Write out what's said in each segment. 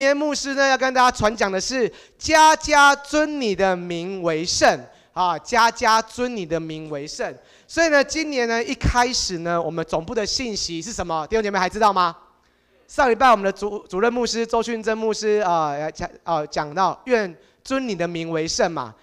今天牧师呢要跟大家传讲的是“家家尊你的名为圣”啊，“家家尊你的名为圣”。所以呢，今年呢一开始呢，我们总部的信息是什么？弟兄姐妹还知道吗？上礼拜我们的主主任牧师周训真牧师啊讲啊讲到“愿尊你的名为圣”嘛。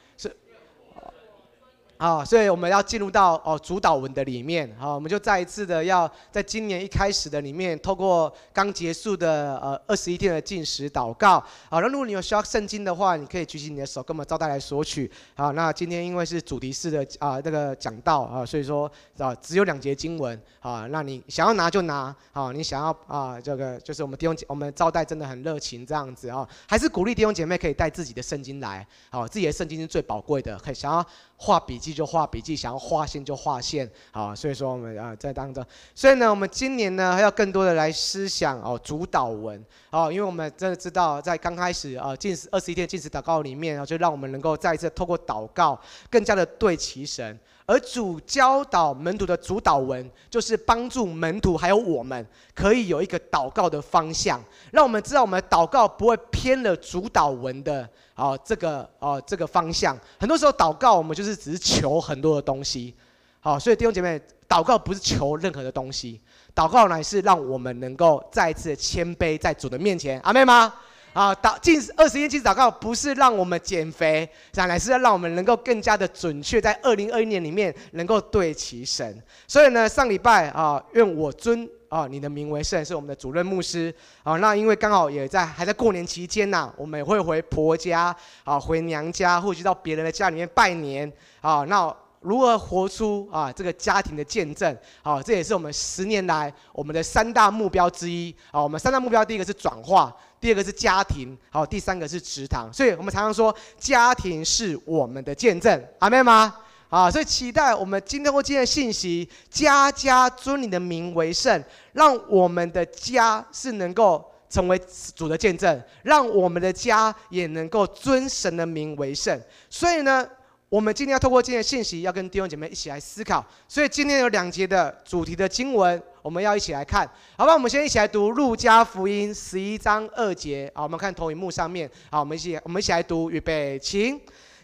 啊，所以我们要进入到哦主祷文的里面，好，我们就再一次的要在今年一开始的里面，透过刚结束的呃二十一天的禁食祷告，好，那如果你有需要圣经的话，你可以举起你的手，跟我们招待来索取。好，那今天因为是主题式的啊那个讲道啊，所以说啊只有两节经文，啊，那你想要拿就拿，好，你想要啊这个就是我们弟兄姐我们招待真的很热情这样子。啊，还是鼓励弟兄姐妹可以带自己的圣经来，好，自己的圣经是最宝贵的，可以想要。画笔记就画笔记，想要画线就画线，好，所以说我们啊在当中，所以呢，我们今年呢还要更多的来思想哦主导文。哦，因为我们真的知道在刚开始啊近二十一天禁食祷告里面然后，就让我们能够再一次透过祷告，更加的对齐神。而主教导门徒的主祷文，就是帮助门徒还有我们，可以有一个祷告的方向，让我们知道我们的祷告不会偏了主祷文的啊这个啊这个方向。很多时候祷告我们就是只是求很多的东西，好，所以弟兄姐妹，祷告不是求任何的东西，祷告乃是让我们能够再一次谦卑在主的面前，阿们吗？啊，祷禁二十一天禁食祷告不是让我们减肥，乃是要让我们能够更加的准确，在二零二一年里面能够对齐神。所以呢，上礼拜啊，愿我尊啊你的名为圣，是我们的主任牧师啊。那因为刚好也在还在过年期间呐，我们也会回婆家啊，回娘家，或者到别人的家里面拜年啊。那如何活出啊这个家庭的见证？啊，这也是我们十年来我们的三大目标之一啊。我们三大目标第一个是转化。第二个是家庭，好，第三个是职堂，所以我们常常说家庭是我们的见证，阿们吗？啊，所以期待我们今天或今天的信息，家家尊你的名为圣，让我们的家是能够成为主的见证，让我们的家也能够尊神的名为圣。所以呢，我们今天要透过今天的信息，要跟弟兄姐妹一起来思考。所以今天有两节的主题的经文。我们要一起来看，好吧？我们先一起来读《路加福音》十一章二节。好，我们看投影幕上面。好，我们一起，我们一起来读。预备，请。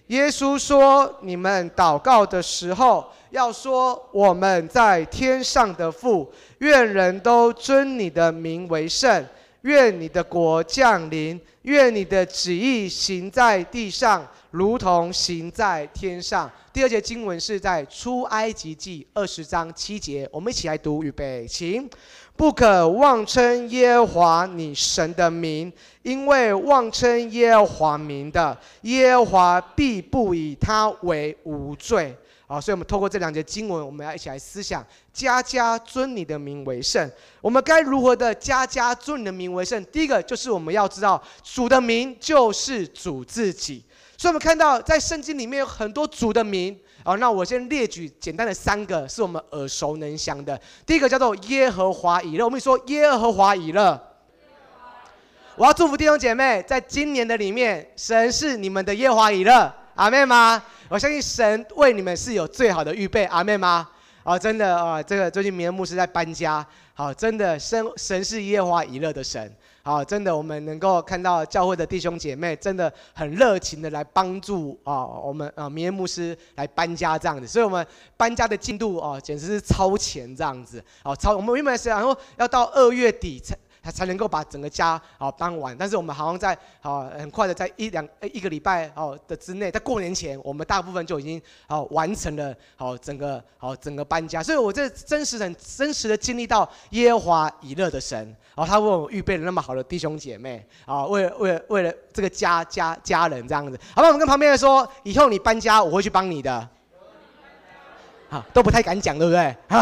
耶稣说：“你们祷告的时候，要说：我们在天上的父，愿人都尊你的名为圣。愿你的国降临。愿你的旨意行在地上。”如同行在天上。第二节经文是在出埃及记二十章七节，我们一起来读。预备，请。不可妄称耶和华你神的名，因为妄称耶和华名的，耶和华必不以他为无罪。好，所以我们透过这两节经文，我们要一起来思想：家家尊你的名为圣。我们该如何的家家尊你的名为圣？第一个就是我们要知道，主的名就是主自己。所以，我们看到在圣经里面有很多主的名。好，那我先列举简单的三个，是我们耳熟能详的。第一个叫做耶和华以勒。我们说耶和华以勒。我要祝福弟兄姐妹，在今年的里面，神是你们的耶和华以勒。阿妹吗？我相信神为你们是有最好的预备。阿妹吗？啊，真的啊，这个最近明恩牧师在搬家。好，真的神神是耶和华以勒的神。好，真的，我们能够看到教会的弟兄姐妹真的很热情的来帮助啊，我们啊，明恩牧师来搬家这样子，所以我们搬家的进度啊，简直是超前这样子，啊，超我们原本是然后要到二月底才。他才能够把整个家啊搬完，但是我们好像在啊很快的在一两一个礼拜哦的之内，在过年前，我们大部分就已经啊完成了好整个好整个搬家，所以我这真实很真实的经历到耶和华以勒的神，然后他为我预备了那么好的弟兄姐妹啊，为了为了为了这个家家家人这样子，好吧，我们跟旁边人说，以后你搬家我会去帮你的。都不太敢讲，对不对？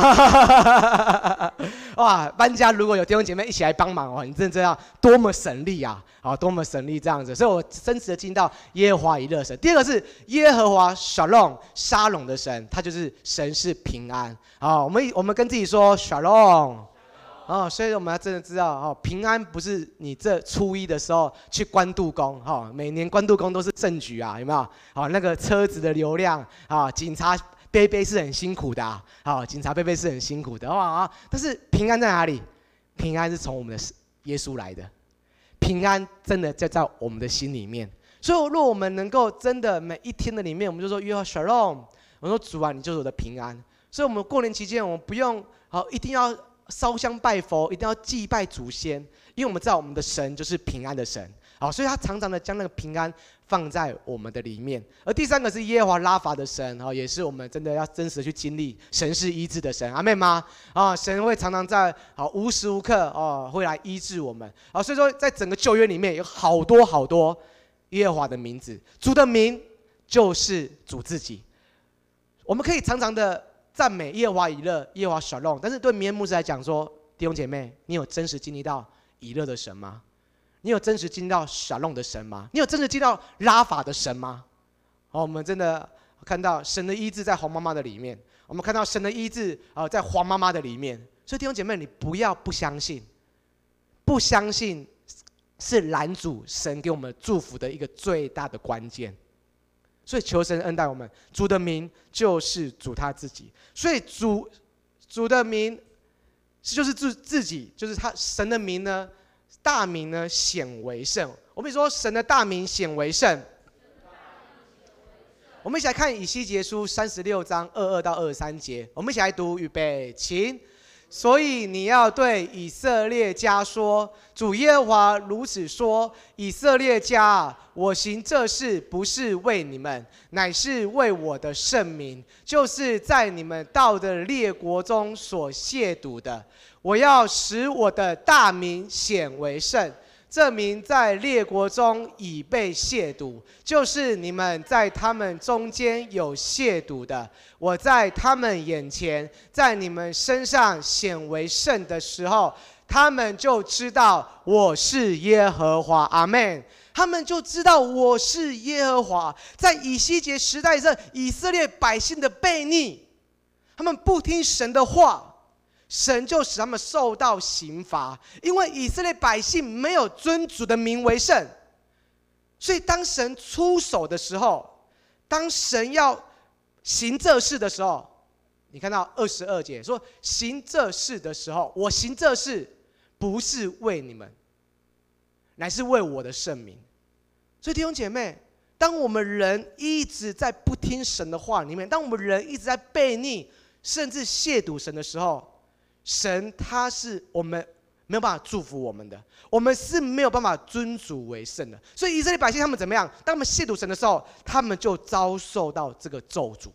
哇，搬家如果有弟兄姐妹一起来帮忙哦，你真的知道多么省力啊！啊，多么省力这样子，所以我真实的进到耶和华以勒神。第二个是耶和华沙龙沙龙的神，他就是神是平安。啊，我们我们跟自己说沙龙。哦，所以我们要真的知道哦，平安不是你这初一的时候去关渡宫哈，每年关渡宫都是盛举啊，有没有？好，那个车子的流量啊，警察。杯杯是很辛苦的啊，好，警察杯杯是很辛苦的，哇啊！但是平安在哪里？平安是从我们的耶稣来的，平安真的就在我们的心里面。所以，若我们能够真的每一天的里面，我们就说约和华 Shalom，我说主啊，你就是我的平安。所以，我们过年期间，我们不用好一定要烧香拜佛，一定要祭拜祖先，因为我们知道我们的神就是平安的神。好，所以他常常的将那个平安放在我们的里面。而第三个是耶和华拉法的神，哦，也是我们真的要真实的去经历神是医治的神，阿妹吗？啊，神会常常在好无时无刻哦会来医治我们。啊，所以说在整个旧约里面有好多好多耶和华的名字，主的名就是主自己。我们可以常常的赞美耶和华以勒，耶和华沙龙，但是对米恩牧师来讲说，弟兄姐妹，你有真实经历到以勒的神吗？你有真实经历到沙龙的神吗？你有真实经历到拉法的神吗？好，我们真的看到神的医治在黄妈妈的里面，我们看到神的医治啊，在黄妈妈的里面。所以弟兄姐妹，你不要不相信，不相信是拦阻神给我们祝福的一个最大的关键。所以求神恩待我们，主的名就是主他自己。所以主主的名是就是自自己，就是他神的名呢。大名呢显为圣，我们说神的大名显为圣。我们一起来看以西结书三十六章二二到二三节，我们一起来读，预备，请。所以你要对以色列家说：主耶和华如此说，以色列家，我行这事不是为你们，乃是为我的圣名，就是在你们到的列国中所亵渎的。我要使我的大名显为圣，这名在列国中已被亵渎，就是你们在他们中间有亵渎的。我在他们眼前，在你们身上显为圣的时候，他们就知道我是耶和华。阿门。他们就知道我是耶和华。在以西结时代，这以色列百姓的悖逆，他们不听神的话。神就使他们受到刑罚，因为以色列百姓没有尊主的名为圣，所以当神出手的时候，当神要行这事的时候，你看到二十二节说行这事的时候，我行这事不是为你们，乃是为我的圣名。所以弟兄姐妹，当我们人一直在不听神的话里面，当我们人一直在悖逆，甚至亵渎神的时候，神他是我们没有办法祝福我们的，我们是没有办法尊主为圣的。所以以色列百姓他们怎么样？当他们亵渎神的时候，他们就遭受到这个咒诅。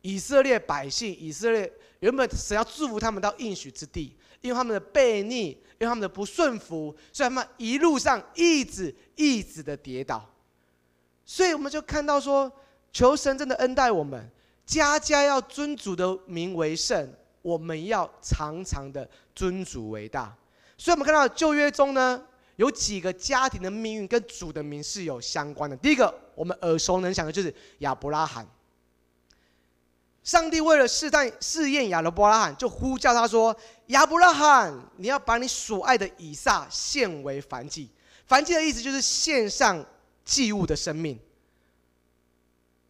以色列百姓，以色列原本神要祝福他们到应许之地，因为他们的悖逆，因为他们的不顺服，所以他们一路上一直一直的跌倒。所以我们就看到说，求神真的恩待我们，家家要尊主的名为圣。我们要常常的尊主为大，所以我们看到旧约中呢，有几个家庭的命运跟主的名是有相关的。第一个，我们耳熟能详的就是亚伯拉罕。上帝为了试探试验亚伯拉罕，就呼叫他说：“亚伯拉罕，你要把你所爱的以撒献为燔祭。”燔祭的意思就是献上祭物的生命。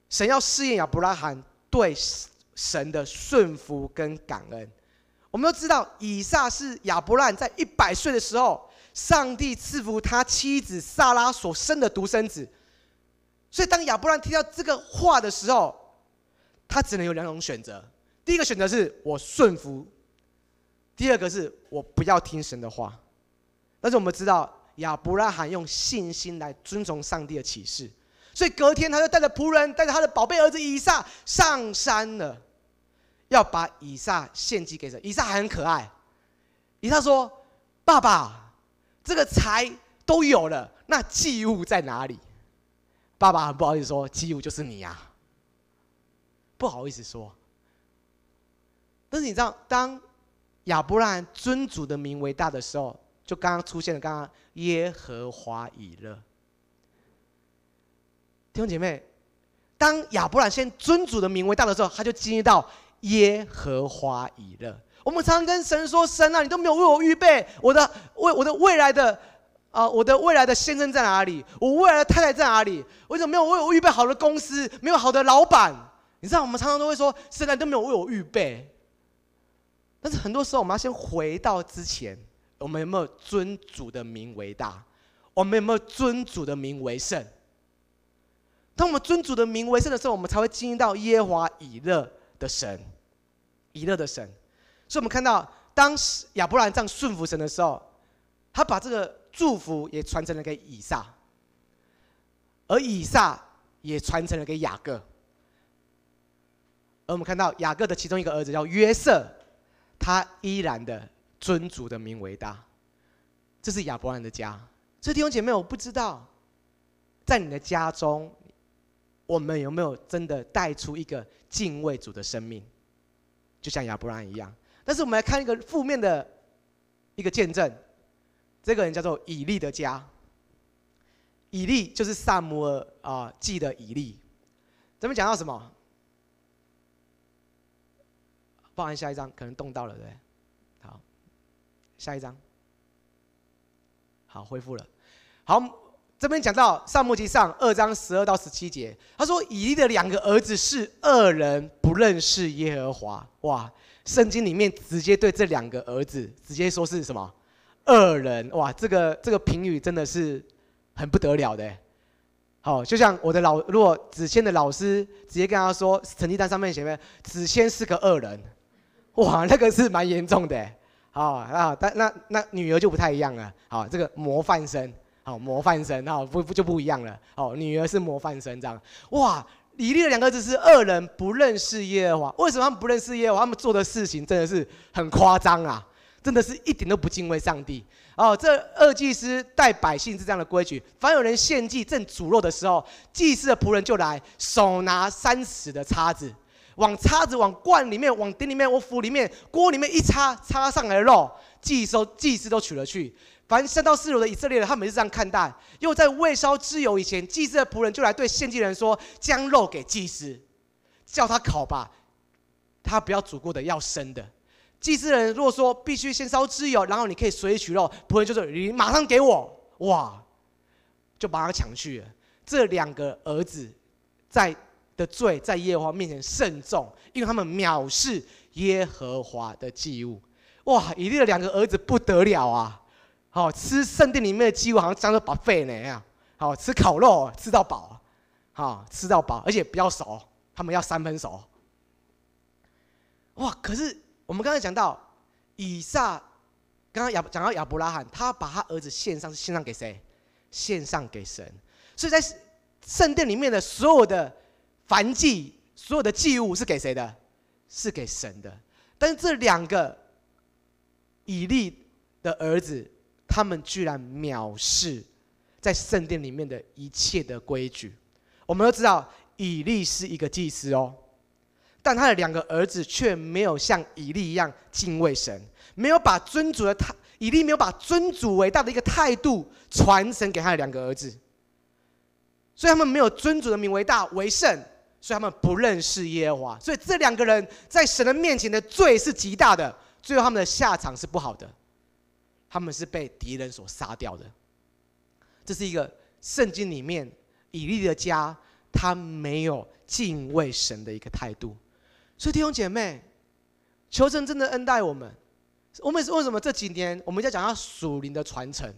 神要试验亚伯拉罕对。神的顺服跟感恩，我们都知道，以撒是亚伯兰在一百岁的时候，上帝赐福他妻子撒拉所生的独生子。所以，当亚伯兰听到这个话的时候，他只能有两种选择：第一个选择是我顺服；第二个是我不要听神的话。但是，我们知道亚伯拉罕用信心来遵从上帝的启示，所以隔天他就带着仆人，带着他的宝贝儿子以撒上山了。要把以撒献祭给神，以撒还很可爱。以撒说：“爸爸，这个财都有了，那祭物在哪里？”爸爸很不好意思说：“祭物就是你呀。”不好意思说。但是你知道，当亚伯拉罕尊主的名为大的时候，就刚刚出现了刚刚耶和华以勒。弟兄姐妹，当亚伯拉罕先尊主的名为大的时候，他就经历到。耶和华以勒，我们常常跟神说：“神啊，你都没有为我预备我的未我的未来的啊、我的未来的先生在哪里？我未来的太太在哪里？为什么没有为我预备好的公司？没有好的老板？你知道，我们常常都会说，神啊，都没有为我预备。但是很多时候，我们要先回到之前，我们有没有尊主的名为大？我们有没有尊主的名为圣？当我们尊主的名为圣的时候，我们才会经历到耶华以勒的神，以勒的神。所以，我们看到，当时亚伯兰这样顺服神的时候，他把这个祝福也传承了给以撒，而以撒也传承了给雅各。而我们看到雅各的其中一个儿子叫约瑟，他依然的尊主的名为大。这是亚伯兰的家。这弟兄姐妹，我不知道，在你的家中。我们有没有真的带出一个敬畏主的生命，就像亚伯兰一样？但是我们来看一个负面的一个见证，这个人叫做以利的家。以利就是撒母耳啊记的以利。咱们讲到什么？不好意思，下一张可能动到了，对对？好，下一张。好，恢复了。好。这边讲到《撒母耳记上》二章十二到十七节，他说以利的两个儿子是恶人，不认识耶和华。哇，圣经里面直接对这两个儿子直接说是什么恶人？哇，这个这个评语真的是很不得了的。好，就像我的老，如果子谦的老师直接跟他说成绩单上面写的子谦是个恶人，哇，那个是蛮严重的。好啊，但那那女儿就不太一样了。好，这个模范生。好，模范生，好不不就不一样了。哦，女儿是模范生，这样。哇，李丽的两个儿子是恶人，不认识耶和华。为什么他们不认识耶和华？他们做的事情真的是很夸张啊，真的是一点都不敬畏上帝。哦，这二祭司带百姓是这样的规矩：凡有人献祭正煮肉的时候，祭司的仆人就来，手拿三尺的叉子，往叉子往罐里面、往鼎里面、往釜里面、锅里面一插，插上来的肉，祭收祭司都取了去。凡三到四楼的以色列人，他们是这样看待。又在未烧脂油以前，祭司的仆人就来对献祭人说：“将肉给祭司，叫他烤吧，他不要煮过的，要生的。”祭司人如果说必须先烧脂油，然后你可以随意取肉，仆人就说：“你马上给我！”哇，就把他抢去了。这两个儿子在的罪在耶和华面前甚重，因为他们藐视耶和华的祭物。哇，以利的两个儿子不得了啊！好吃圣殿里面的鸡，好像当做 buffet 那样。好吃烤肉，吃到饱。好吃到饱，而且比较熟，他们要三分熟。哇！可是我们刚才讲到以撒，刚刚亚讲到亚伯拉罕，他把他儿子献上，是献上给谁？献上给神。所以在圣殿里面的所有的燔祭，所有的祭物是给谁的？是给神的。但是这两个以利的儿子。他们居然藐视在圣殿里面的一切的规矩。我们都知道以利是一个祭司哦，但他的两个儿子却没有像以利一样敬畏神，没有把尊主的态，以利没有把尊主为大的一个态度传承给他的两个儿子，所以他们没有尊主的名为大为圣，所以他们不认识耶和华，所以这两个人在神的面前的罪是极大的，最后他们的下场是不好的。他们是被敌人所杀掉的，这是一个圣经里面以利的家，他没有敬畏神的一个态度。所以弟兄姐妹，求神真的恩待我们。我们为什么这几年我们在讲到属灵的传承？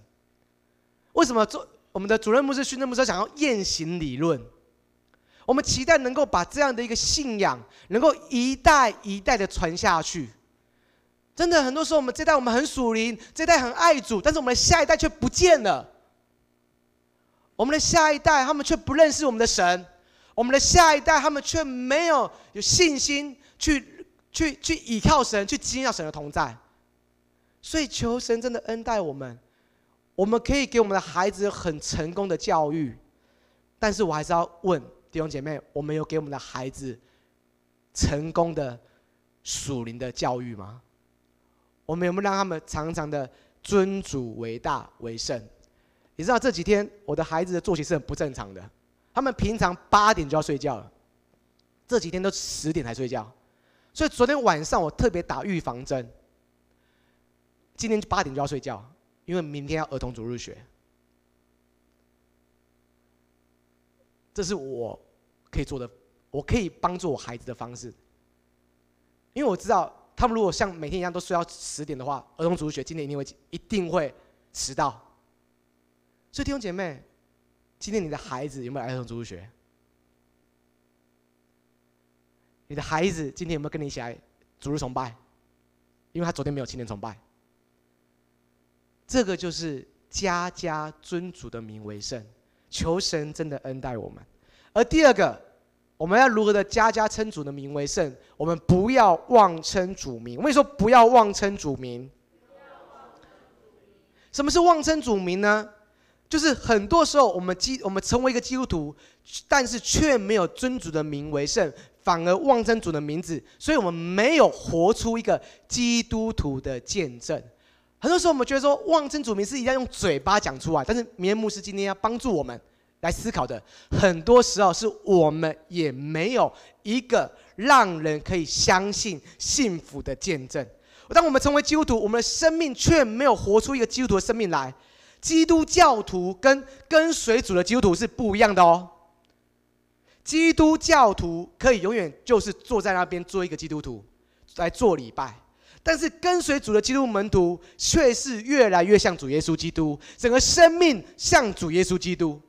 为什么做我们的主任牧师、训任牧师想要验行理论？我们期待能够把这样的一个信仰，能够一代一代的传下去。真的，很多时候我们这代我们很属灵，这代很爱主，但是我们的下一代却不见了。我们的下一代他们却不认识我们的神，我们的下一代他们却没有有信心去去去倚靠神，去经历神的同在。所以求神真的恩待我们，我们可以给我们的孩子很成功的教育，但是我还是要问弟兄姐妹，我们有给我们的孩子成功的属灵的教育吗？我们有没有让他们常常的尊主为大为圣？你知道这几天我的孩子的作息是很不正常的，他们平常八点就要睡觉了，这几天都十点才睡觉，所以昨天晚上我特别打预防针，今天八点就要睡觉，因为明天要儿童主入学。这是我可以做的，我可以帮助我孩子的方式，因为我知道。他们如果像每天一样都睡到十点的话，儿童主日学今天一定会一定会迟到。所以弟兄姐妹，今天你的孩子有没有来儿童主日学？你的孩子今天有没有跟你一起来主日崇拜？因为他昨天没有青年崇拜。这个就是家家尊主的名为圣，求神真的恩待我们。而第二个，我们要如何的家家称主的名为圣？我们不要妄称主名。我跟你说，不要妄称主名。什么是妄称主名呢？就是很多时候我们基我们成为一个基督徒，但是却没有尊主的名为圣。反而妄称主的名字，所以我们没有活出一个基督徒的见证。很多时候，我们觉得说妄称主名是一定要用嘴巴讲出来，但是明牧师今天要帮助我们来思考的，很多时候是我们也没有一个让人可以相信幸福的见证。当我们成为基督徒，我们的生命却没有活出一个基督徒的生命来。基督教徒跟跟随主的基督徒是不一样的哦。基督教徒可以永远就是坐在那边做一个基督徒来做礼拜，但是跟随主的基督门徒却是越来越像主耶稣基督，整个生命像主耶稣基督。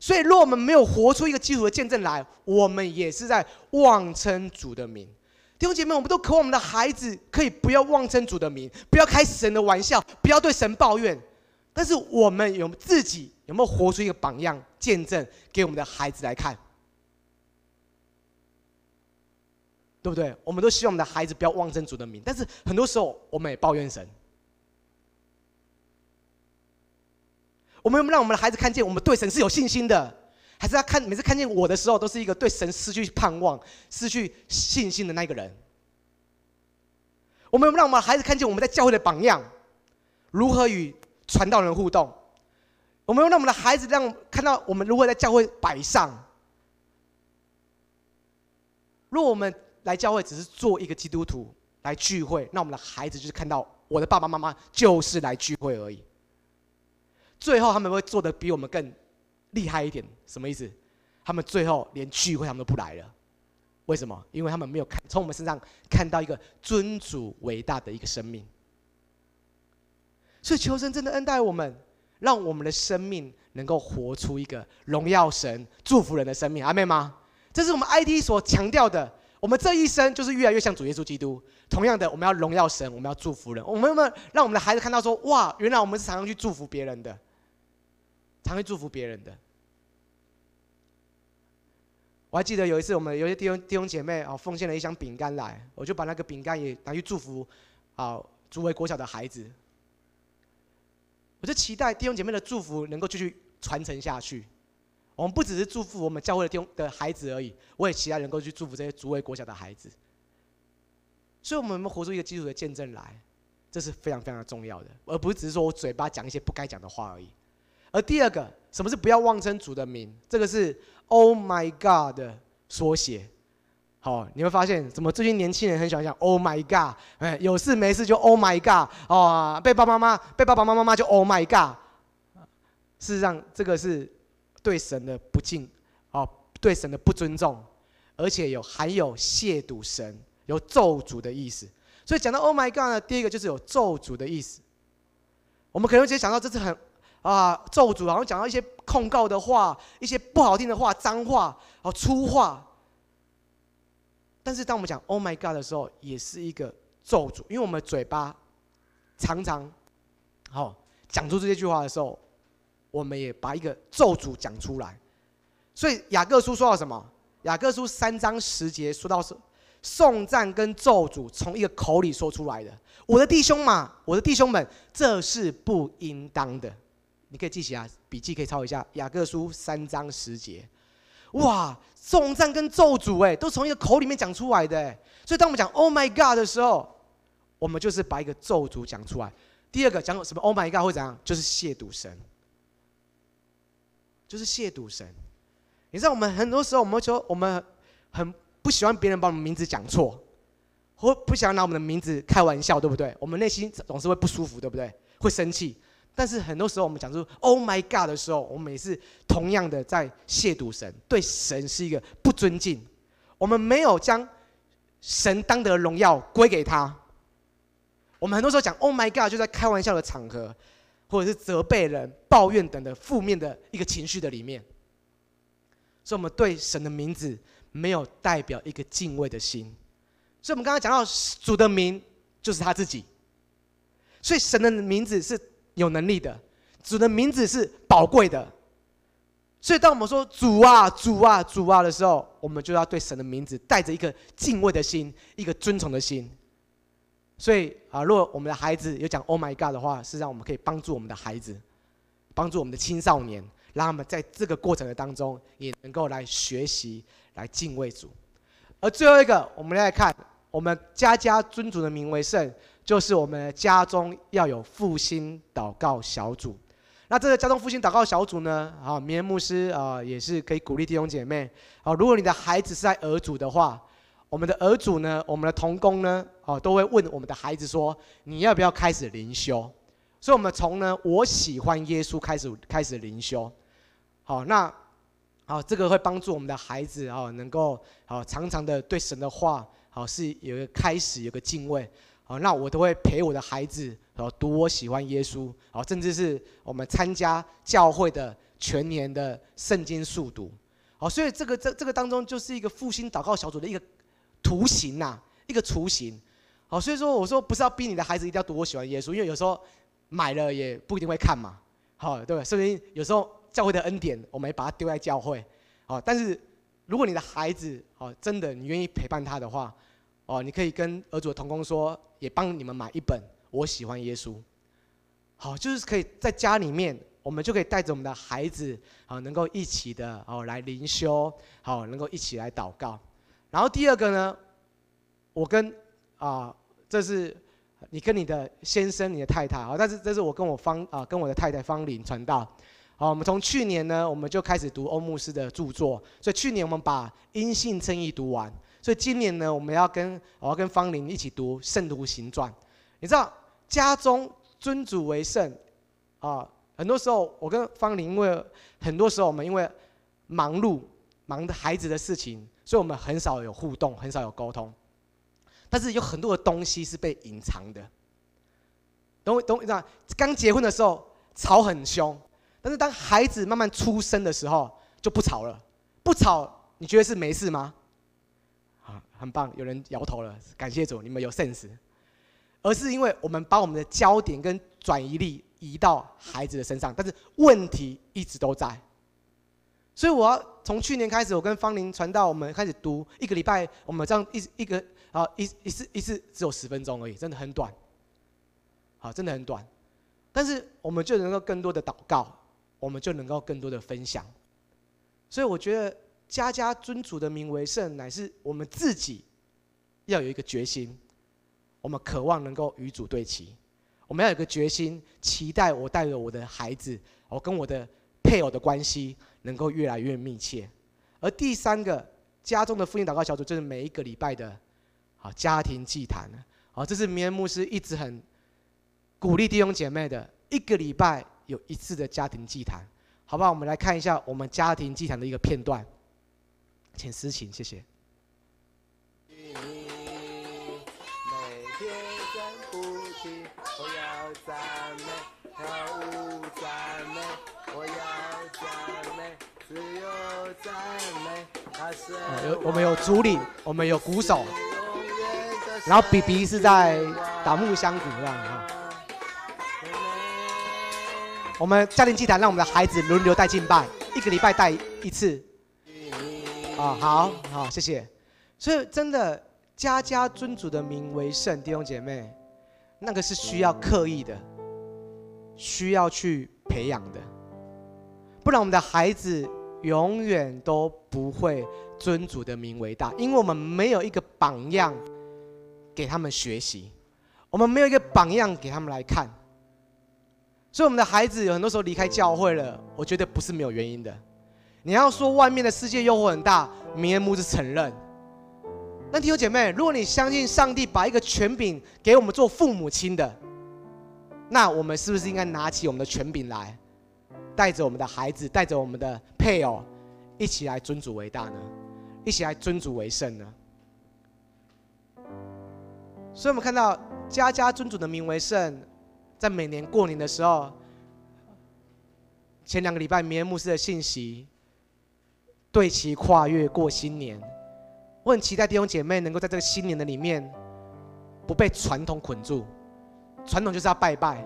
所以，若我们没有活出一个基督的见证来，我们也是在妄称主的名。弟兄姐妹，我们都渴望我们的孩子可以不要妄称主的名，不要开神的玩笑，不要对神抱怨。但是，我们有自己有没有活出一个榜样见证给我们的孩子来看？对不对？我们都希望我们的孩子不要妄称主的名，但是很多时候我们也抱怨神。我们有没有让我们的孩子看见我们对神是有信心的？还是他看每次看见我的时候，都是一个对神失去盼望、失去信心的那个人？我们有没有让我们的孩子看见我们在教会的榜样，如何与传道人互动？我们有没有让我们的孩子让看到我们如何在教会摆上？如果我们来教会只是做一个基督徒来聚会，那我们的孩子就是看到我的爸爸妈妈就是来聚会而已。最后他们会做的比我们更厉害一点，什么意思？他们最后连聚会他们都不来了。为什么？因为他们没有看从我们身上看到一个尊主伟大的一个生命。所以求神真的恩待我们，让我们的生命能够活出一个荣耀神、祝福人的生命。阿妹吗？这是我们 IT 所强调的。我们这一生就是越来越像主耶稣基督。同样的，我们要荣耀神，我们要祝福人。我们有没有让我们的孩子看到说：哇，原来我们是常常去祝福别人的，常会祝福别人的。我还记得有一次，我们有些弟兄弟兄姐妹啊，奉献了一箱饼干来，我就把那个饼干也拿去祝福啊，竹围国小的孩子。我就期待弟兄姐妹的祝福能够继续传承下去。我们不只是祝福我们教会的弟兄的孩子而已，我也期待能够去祝福这些诸位国小的孩子。所以，我们有没有活出一个基督的见证来？这是非常非常重要的，而不是只是说我嘴巴讲一些不该讲的话而已。而第二个，什么是不要妄称主的名？这个是 “Oh my God” 的缩写。好，你会发现，怎么最近年轻人很喜欢讲 “Oh my God”？哎，有事没事就 “Oh my God” 哦，被爸爸妈妈被爸爸妈妈骂就 “Oh my God”。事实上，这个是。对神的不敬，哦，对神的不尊重，而且有含有亵渎神、有咒诅的意思。所以讲到 “Oh my God” 呢，第一个就是有咒诅的意思。我们可能直接想到这是很啊咒诅，然后讲到一些控告的话、一些不好听的话、脏话、哦粗话。但是当我们讲 “Oh my God” 的时候，也是一个咒诅，因为我们嘴巴常常好讲出这些句话的时候。我们也把一个咒诅讲出来，所以雅各书说到什么？雅各书三章十节说到是颂赞跟咒诅从一个口里说出来的。我的弟兄嘛，我的弟兄们，这是不应当的。你可以记起来，笔记可以抄一下。雅各书三章十节，哇，颂赞跟咒诅哎，都从一个口里面讲出来的。所以当我们讲 “Oh my God” 的时候，我们就是把一个咒诅讲出来。第二个讲什么？“Oh my God” 会怎样？就是亵渎神。就是亵渎神，你知道我们很多时候我们说我们很不喜欢别人把我们名字讲错，或不想拿我们的名字开玩笑，对不对？我们内心总是会不舒服，对不对？会生气。但是很多时候我们讲出 “Oh my God” 的时候，我们也是同样的在亵渎神，对神是一个不尊敬。我们没有将神当得荣耀归给他，我们很多时候讲 “Oh my God”，就在开玩笑的场合，或者是责备人、抱怨等的负面的一个情绪的里面。所以，我们对神的名字没有代表一个敬畏的心。所以，我们刚刚讲到主的名就是他自己。所以，神的名字是有能力的，主的名字是宝贵的。所以，当我们说“主啊，主啊，主啊”的时候，我们就要对神的名字带着一个敬畏的心，一个尊崇的心。所以啊，如果我们的孩子有讲 “Oh my God” 的话，是让我们可以帮助我们的孩子，帮助我们的青少年，让他们在这个过程的当中也能够来学习、来敬畏主。而最后一个，我们来看，我们家家尊主的名为圣，就是我们家中要有复兴祷告小组。那这个家中复兴祷告小组呢，啊，明恩牧师啊，也是可以鼓励弟兄姐妹，啊，如果你的孩子是在儿组的话，我们的儿组呢，我们的童工呢，啊，都会问我们的孩子说，你要不要开始灵修？所以，我们从呢，我喜欢耶稣开始开始灵修，好，那，好，这个会帮助我们的孩子啊，能够好常常的对神的话，好是有一个开始，有个敬畏。哦，那我都会陪我的孩子，哦，读我喜欢耶稣，哦，甚至是我们参加教会的全年的圣经速读，好，所以这个这这个当中就是一个复兴祷告小组的一个图形呐，一个雏形，好，所以说我说不是要逼你的孩子一定要读我喜欢耶稣，因为有时候买了也不一定会看嘛，好，对吧？所以有时候教会的恩典，我们也把它丢在教会，好，但是如果你的孩子，哦，真的你愿意陪伴他的话。哦，你可以跟儿子的同工说，也帮你们买一本《我喜欢耶稣》。好，就是可以在家里面，我们就可以带着我们的孩子，好，能够一起的哦来灵修，好，能够一起来祷告。然后第二个呢，我跟啊，这是你跟你的先生、你的太太啊，但是这是我跟我方啊，跟我的太太方玲传道。好，我们从去年呢，我们就开始读欧牧师的著作，所以去年我们把《因信称义》读完。所以今年呢，我们要跟我要跟方玲一起读《圣徒行传》。你知道，家中尊主为圣啊。很多时候，我跟方玲，因为很多时候我们因为忙碌、忙的孩子的事情，所以我们很少有互动，很少有沟通。但是有很多的东西是被隐藏的。懂懂？你知道，刚结婚的时候吵很凶，但是当孩子慢慢出生的时候就不吵了。不吵，你觉得是没事吗？很棒，有人摇头了，感谢主，你们有 sense。而是因为我们把我们的焦点跟转移力移到孩子的身上，但是问题一直都在。所以我要从去年开始，我跟方玲传道，我们开始读一个礼拜，我们这样一一个啊一一次一次只有十分钟而已，真的很短。好，真的很短，但是我们就能够更多的祷告，我们就能够更多的分享。所以我觉得。家家尊主的名为圣，乃是我们自己要有一个决心。我们渴望能够与主对齐，我们要有个决心，期待我带着我的孩子，我跟我的配偶的关系能够越来越密切。而第三个家中的复兴祷告小组，就是每一个礼拜的啊家庭祭坛。好，这是明恩牧师一直很鼓励弟兄姐妹的，一个礼拜有一次的家庭祭坛，好不好？我们来看一下我们家庭祭坛的一个片段。请私情，谢谢。有我们有主领，我们有鼓手，然后 BB 是在打木箱鼓这样哈。我们家庭祭坛让我们的孩子轮流带敬拜，一个礼拜带一次。啊，好好，谢谢。所以真的，家家尊主的名为圣，弟兄姐妹，那个是需要刻意的，需要去培养的，不然我们的孩子永远都不会尊主的名为大，因为我们没有一个榜样给他们学习，我们没有一个榜样给他们来看，所以我们的孩子有很多时候离开教会了，我觉得不是没有原因的。你要说外面的世界诱惑很大，明恩牧师承认。那弟兄姐妹，如果你相信上帝把一个权柄给我们做父母亲的，那我们是不是应该拿起我们的权柄来，带着我们的孩子，带着我们的配偶，一起来尊主为大呢？一起来尊主为圣呢？所以我们看到家家尊主的名为圣，在每年过年的时候，前两个礼拜绵牧师的信息，对齐跨越过新年。我很期待弟兄姐妹能够在这个新年的里面，不被传统捆住。传统就是要拜拜，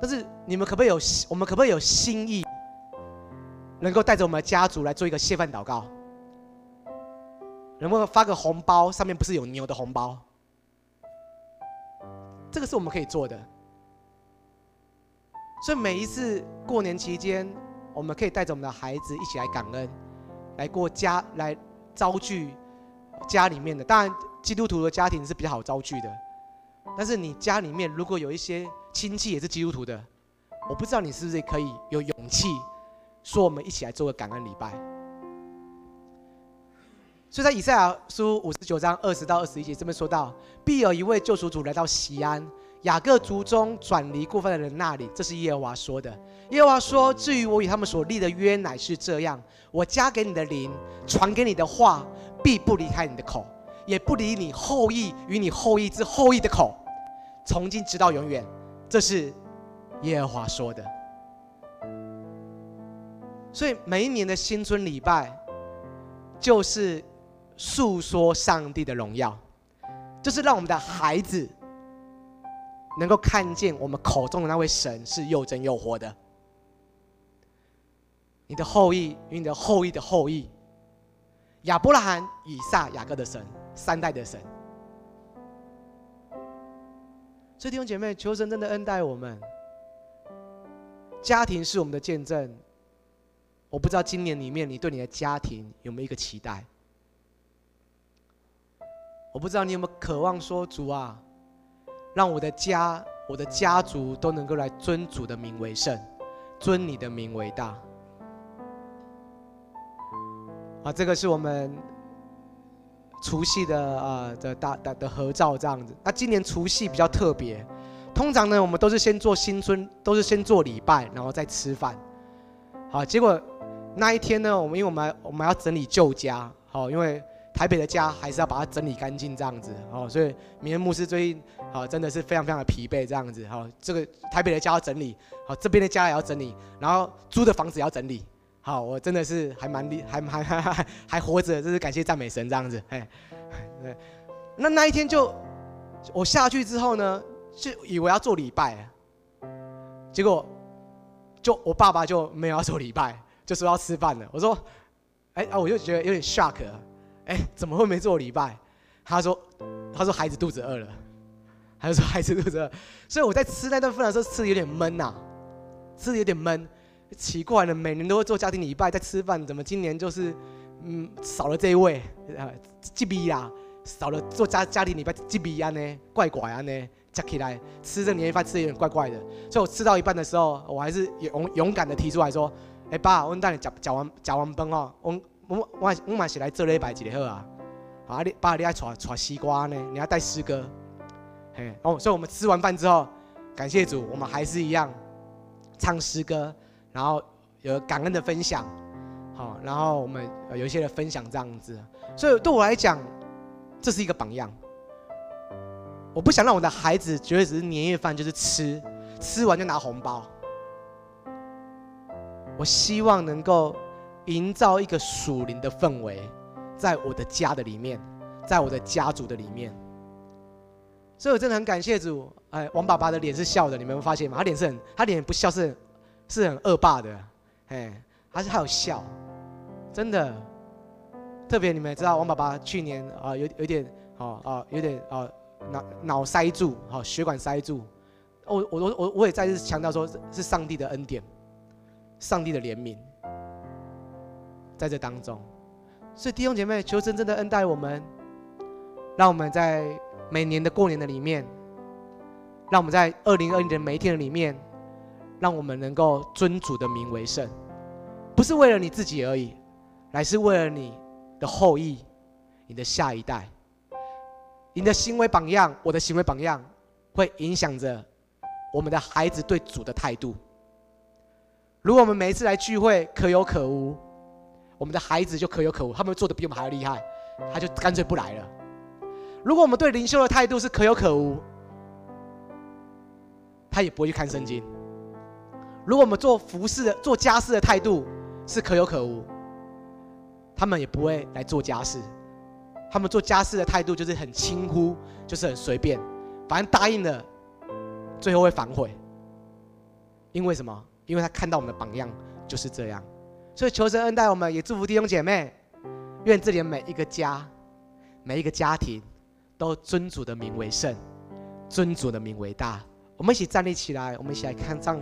但是你们可不可以有？我们可不可以有心意，能够带着我们的家族来做一个谢饭祷告？能不能发个红包？上面不是有牛的红包？这个是我们可以做的。所以每一次过年期间，我们可以带着我们的孩子一起来感恩，来过家来招聚。家里面的，当然基督徒的家庭是比较好招聚的，但是你家里面如果有一些亲戚也是基督徒的，我不知道你是不是可以有勇气说我们一起来做个感恩礼拜。所以在以赛亚书五十九章二十到二十一节这边说到，必有一位救赎主来到西安，雅各族中转离过犯的人那里，这是耶和华说的。耶和华说：至于我与他们所立的约乃是这样，我加给你的灵，传给你的话。必不离开你的口，也不离你后裔与你后裔之后裔的口，从今直到永远。这是耶和华说的。所以每一年的新春礼拜，就是诉说上帝的荣耀，就是让我们的孩子能够看见我们口中的那位神是又真又活的。你的后裔与你的后裔的后裔。亚伯拉罕、以撒、雅各的神，三代的神。所以弟兄姐妹，求神真的恩待我们。家庭是我们的见证。我不知道今年里面你对你的家庭有没有一个期待？我不知道你有没有渴望说主啊，让我的家、我的家族都能够来尊主的名为圣，尊你的名为大。啊，这个是我们除夕的啊的大的的合照这样子。那今年除夕比较特别，通常呢我们都是先做新春，都是先做礼拜，然后再吃饭。好，结果那一天呢，我们因为我们我们要整理旧家，好，因为台北的家还是要把它整理干净这样子，哦，所以明恩牧师最近好真的是非常非常的疲惫这样子，好，这个台北的家要整理，好，这边的家也要整理，然后租的房子也要整理。好，我真的是还蛮厉，还还还还还活着，真是感谢赞美神这样子。哎，对，那那一天就我下去之后呢，就以为要做礼拜，结果就我爸爸就没有要做礼拜，就说要吃饭了。我说，哎啊，我就觉得有点 shock，哎，怎么会没做礼拜？他说，他说孩子肚子饿了，他就说孩子肚子饿，所以我在吃那顿饭的时候吃的有点闷呐，吃的有点闷。奇怪了，每年都会做家庭礼拜，在吃饭，怎么今年就是，嗯，少了这一位，呃，鸡逼呀，少了做家家庭礼拜鸡逼呀呢，怪怪啊呢，加起来吃这年夜饭吃的有点怪怪的，所以我吃到一半的时候，我还是勇勇敢的提出来说，哎、爸，我带你讲讲完讲完崩哦，我我我我嘛是来做礼拜一个好啊，好啊你爸你爱带带西瓜呢，你要带诗歌，嘿哦，所以我们吃完饭之后，感谢主，我们还是一样唱诗歌。然后有感恩的分享，好，然后我们有一些的分享这样子，所以对我来讲，这是一个榜样。我不想让我的孩子觉得只是年夜饭就是吃，吃完就拿红包。我希望能够营造一个属灵的氛围，在我的家的里面，在我的家族的里面。所以我真的很感谢主，哎，王爸爸的脸是笑的，你们发现吗？他脸是很，他脸不笑是。是很恶霸的，哎，还是还有笑，真的，特别你们也知道，王爸爸去年啊有有点啊啊有点啊脑脑塞住，好血管塞住，我我我我我也再次强调说，是上帝的恩典，上帝的怜悯，在这当中，所以弟兄姐妹，求真正的恩待我们，让我们在每年的过年的里面，让我们在二零二零年每一天的里面。让我们能够尊主的名为圣，不是为了你自己而已，乃是为了你的后裔，你的下一代。你的行为榜样，我的行为榜样，会影响着我们的孩子对主的态度。如果我们每一次来聚会可有可无，我们的孩子就可有可无，他们做的比我们还要厉害，他就干脆不来了。如果我们对灵修的态度是可有可无，他也不会去看圣经。如果我们做服饰的、做家事的态度是可有可无，他们也不会来做家事。他们做家事的态度就是很轻忽，就是很随便，反正答应了，最后会反悔。因为什么？因为他看到我们的榜样就是这样。所以求神恩待我们，也祝福弟兄姐妹，愿这里每一个家、每一个家庭都尊主的名为圣，尊主的名为大。我们一起站立起来，我们一起来看上